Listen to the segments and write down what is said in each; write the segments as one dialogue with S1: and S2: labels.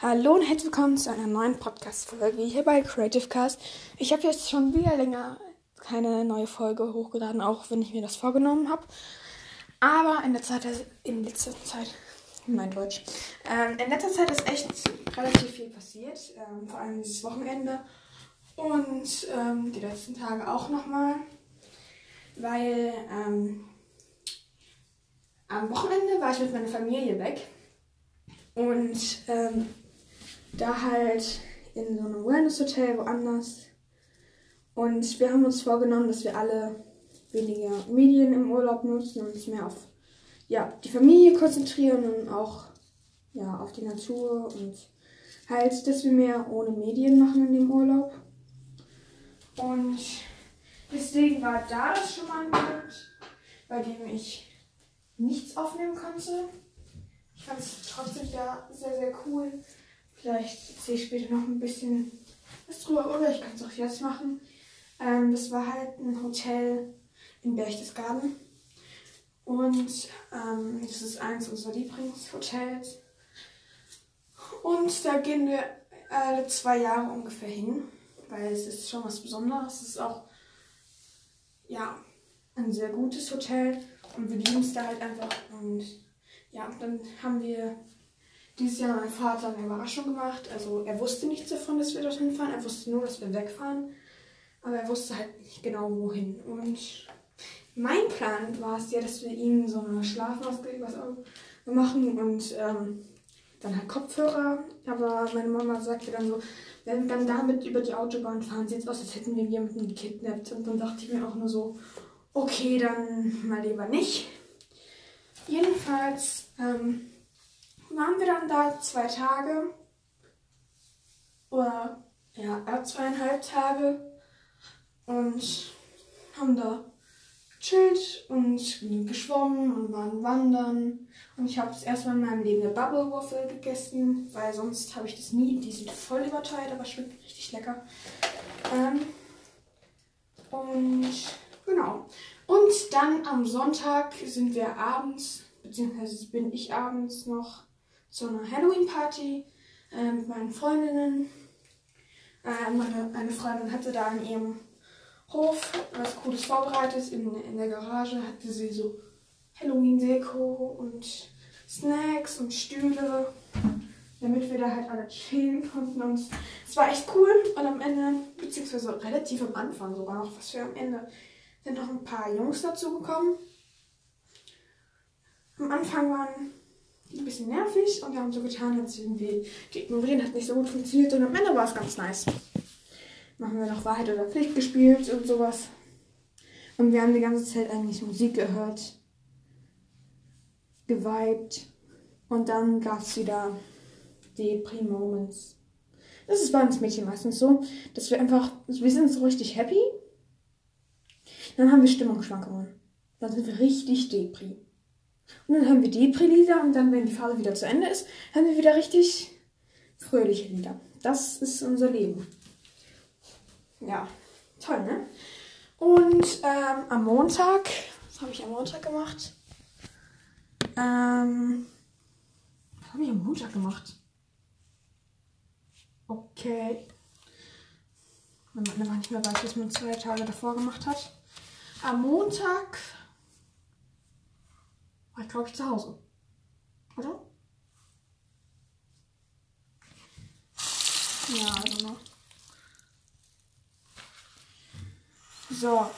S1: Hallo und herzlich willkommen zu einer neuen Podcast-Folge hier bei Creative Cast. Ich habe jetzt schon wieder länger keine neue Folge hochgeladen, auch wenn ich mir das vorgenommen habe. Aber in der Zeit, in letzter Zeit, mein Deutsch, ähm, in letzter Zeit ist echt relativ viel passiert, ähm, vor allem dieses Wochenende und ähm, die letzten Tage auch nochmal, weil ähm, am Wochenende war ich mit meiner Familie weg und ähm, da halt in so einem Wellness-Hotel woanders. Und wir haben uns vorgenommen, dass wir alle weniger Medien im Urlaub nutzen und uns mehr auf ja, die Familie konzentrieren und auch ja, auf die Natur und halt, dass wir mehr ohne Medien machen in dem Urlaub. Und deswegen war da das schon mal ein Punkt, bei dem ich nichts aufnehmen konnte. Ich fand es trotzdem da sehr, sehr cool. Vielleicht erzähle ich später noch ein bisschen was drüber oder ich kann es auch jetzt machen. Ähm, das war halt ein Hotel in Berchtesgaden. Und ähm, das ist eins unserer Lieblingshotels. Und da gehen wir alle zwei Jahre ungefähr hin, weil es ist schon was Besonderes. Es ist auch ja, ein sehr gutes Hotel und wir lieben es da halt einfach. Und ja, dann haben wir dieses Jahr mein Vater eine Überraschung gemacht. Also er wusste nichts davon, dass wir dorthin fahren. Er wusste nur, dass wir wegfahren. Aber er wusste halt nicht genau wohin. Und mein Plan war es ja, dass wir ihm so eine Schlafmaske was machen und ähm, dann halt Kopfhörer. Aber meine Mama sagte dann so, wenn wir dann damit über die Autobahn fahren, sieht es aus, als hätten wir jemanden gekidnappt. Und dann dachte ich mir auch nur so, okay, dann mal lieber nicht. Jedenfalls ähm, waren wir dann da zwei Tage. Oder ja, zweieinhalb Tage. Und haben da gechillt und geschwommen und waren wandern. Und ich habe das erste Mal in meinem Leben eine Bubble Waffle gegessen, weil sonst habe ich das nie. Die sind voll überteuert, aber schmeckt richtig lecker. Ähm, und genau. Und dann am Sonntag sind wir abends, beziehungsweise bin ich abends noch zu einer Halloween-Party äh, mit meinen Freundinnen. Äh, meine, eine Freundin hatte da in ihrem Hof was Cooles vorbereitet. In, in der Garage hatte sie so Halloween-Deko und Snacks und Stühle, damit wir da halt alle chillen konnten. Und es war echt cool. Und am Ende, beziehungsweise relativ am Anfang sogar noch, was für am Ende, sind noch ein paar Jungs dazu gekommen. Am Anfang waren ein bisschen nervig und wir haben so getan, als irgendwie die ignorieren hat nicht so gut funktioniert und am Ende war es ganz nice. Machen wir noch Wahrheit oder Pflicht gespielt und sowas. Und wir haben die ganze Zeit eigentlich Musik gehört, geweibt und dann gab es wieder die Pre-Moments. Das ist bei uns Mädchen meistens so, dass wir einfach, wir sind so richtig happy. Dann haben wir Stimmungsschwankungen. Dann sind wir richtig depri. Und dann haben wir Depri-Lieder und dann, wenn die Phase wieder zu Ende ist, haben wir wieder richtig fröhliche Lieder. Das ist unser Leben. Ja, toll, ne? Und ähm, am Montag, was habe ich am Montag gemacht? Ähm, was habe ich am Montag gemacht? Okay. Wenn man manchmal weiß, was man zwei Tage davor gemacht hat. Am Montag war ich, glaube ich, zu Hause. Oder? Ja, also noch. So,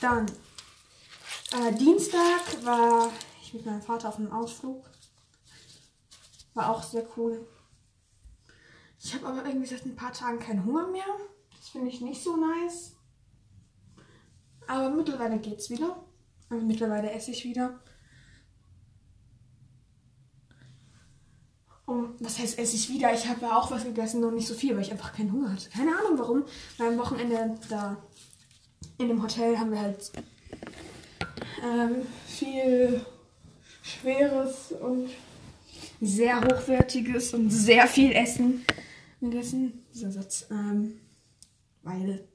S1: dann. Äh, Dienstag war ich mit meinem Vater auf einem Ausflug. War auch sehr cool. Ich habe aber irgendwie seit ein paar Tagen keinen Hunger mehr. Das finde ich nicht so nice. Aber mittlerweile geht's wieder. Also mittlerweile esse ich wieder. Und was heißt esse ich wieder? Ich habe ja auch was gegessen, nur nicht so viel, weil ich einfach keinen Hunger hatte. Keine Ahnung warum. Weil am Wochenende da in dem Hotel haben wir halt ähm, viel Schweres und sehr hochwertiges und sehr viel Essen gegessen. Dieser Satz. Ähm, weil,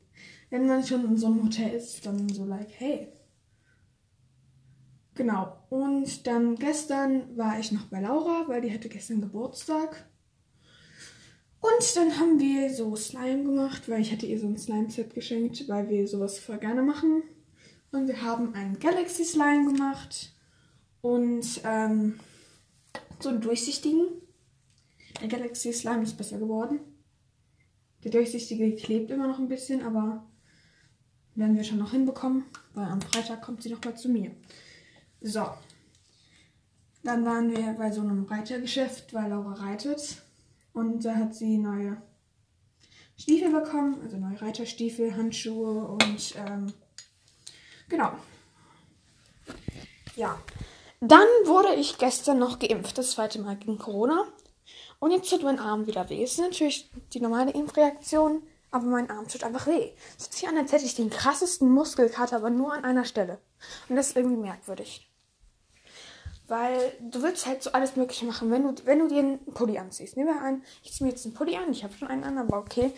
S1: wenn man schon in so einem Hotel ist, dann so like, hey, Genau. Und dann gestern war ich noch bei Laura, weil die hatte gestern Geburtstag. Und dann haben wir so Slime gemacht, weil ich hatte ihr so ein Slime-Set geschenkt, weil wir sowas voll gerne machen. Und wir haben einen Galaxy Slime gemacht und ähm, so einen durchsichtigen. Der Galaxy Slime ist besser geworden. Der durchsichtige klebt immer noch ein bisschen, aber werden wir schon noch hinbekommen, weil am Freitag kommt sie noch mal zu mir. So. Dann waren wir bei so einem Reitergeschäft, weil Laura reitet. Und da hat sie neue Stiefel bekommen, also neue Reiterstiefel, Handschuhe und ähm, genau. Ja. Dann wurde ich gestern noch geimpft, das zweite Mal gegen Corona. Und jetzt tut mein Arm wieder weh. Es ist natürlich die normale Impfreaktion, aber mein Arm tut einfach weh. Es fühlt sich an, als hätte ich den krassesten Muskelkater, aber nur an einer Stelle. Und das ist irgendwie merkwürdig. Weil du willst halt so alles Mögliche machen, wenn du, wenn du dir einen Pulli anziehst. Nehmen wir an, ich ziehe mir jetzt einen Pulli an, ich habe schon einen an, aber okay.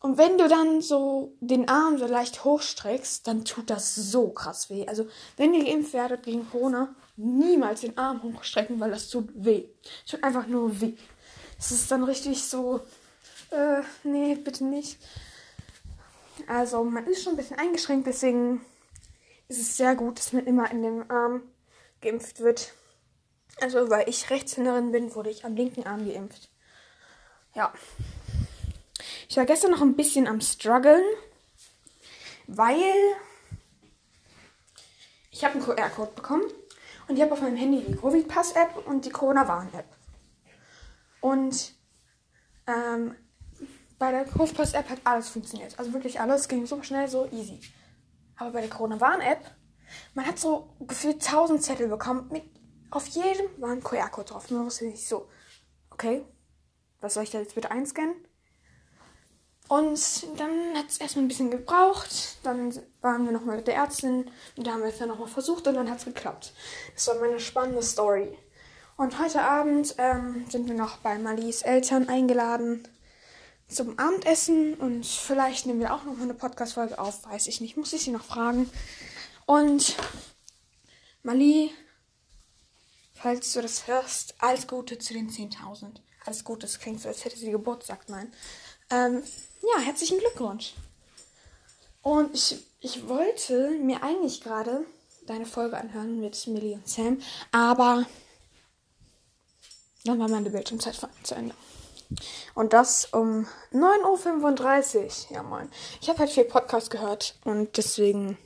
S1: Und wenn du dann so den Arm so leicht hochstreckst, dann tut das so krass weh. Also, wenn ihr geimpft werdet gegen Corona, niemals den Arm hochstrecken, weil das tut weh. Es tut einfach nur weh. Es ist dann richtig so, äh, nee, bitte nicht. Also, man ist schon ein bisschen eingeschränkt, deswegen ist es sehr gut, dass man immer in dem Arm geimpft wird. Also, weil ich Rechtshänderin bin, wurde ich am linken Arm geimpft. Ja. Ich war gestern noch ein bisschen am struggeln, weil ich habe einen QR-Code bekommen und ich habe auf meinem Handy die Covid-Pass-App und die Corona-Warn-App. Und ähm, bei der Covid-Pass-App hat alles funktioniert. Also wirklich alles ging so schnell, so easy. Aber bei der Corona-Warn-App man hat so gefühlt tausend Zettel bekommen. Mit, auf jedem war ein QR-Code drauf. Man wusste nicht so, okay, was soll ich da jetzt bitte einscannen? Und dann hat es erstmal ein bisschen gebraucht. Dann waren wir nochmal mit der Ärztin und da haben wir es dann nochmal versucht und dann hat es geklappt. Das war meine spannende Story. Und heute Abend ähm, sind wir noch bei Malis Eltern eingeladen zum Abendessen und vielleicht nehmen wir auch noch eine Podcast-Folge auf, weiß ich nicht. Muss ich sie noch fragen. Und Mali, falls du das hörst, alles Gute zu den 10.000. Alles Gute, das klingt so, als hätte sie Geburtstag, nein. Ähm, ja, herzlichen Glückwunsch. Und ich, ich wollte mir eigentlich gerade deine Folge anhören mit Millie und Sam, aber dann war meine Bildschirmzeit zu Ende. Und das um 9.35 Uhr. Ja, moin. Ich habe halt viel Podcast gehört und deswegen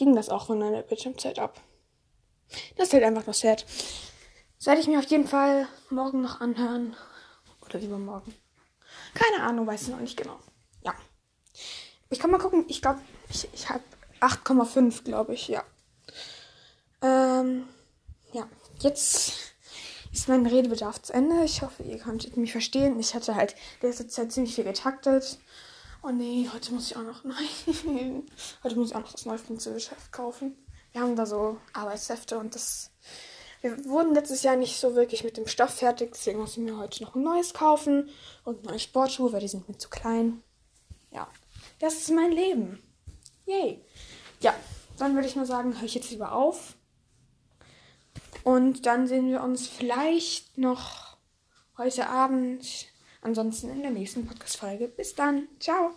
S1: ging das auch von meiner Bildschirmzeit ab. Das ist halt einfach noch sad. Das werde ich mir auf jeden Fall morgen noch anhören. Oder übermorgen. Keine Ahnung, weiß ich noch nicht genau. Ja. Ich kann mal gucken. Ich glaube, ich, ich habe 8,5, glaube ich, ja. Ähm, ja. Jetzt ist mein Redebedarf zu Ende. Ich hoffe, ihr konntet mich verstehen. Ich hatte halt letzte Zeit ziemlich viel getaktet. Oh nee, heute muss ich auch noch. Nein. heute muss ich auch noch das neue Geschäft kaufen. Wir haben da so Arbeitshefte und das. Wir wurden letztes Jahr nicht so wirklich mit dem Stoff fertig, deswegen muss ich mir heute noch ein neues kaufen und neue Sportschuhe, weil die sind mir zu klein. Ja, das ist mein Leben. Yay. Ja, dann würde ich nur sagen, höre ich jetzt lieber auf. Und dann sehen wir uns vielleicht noch heute Abend Ansonsten in der nächsten Podcast-Folge. Bis dann. Ciao.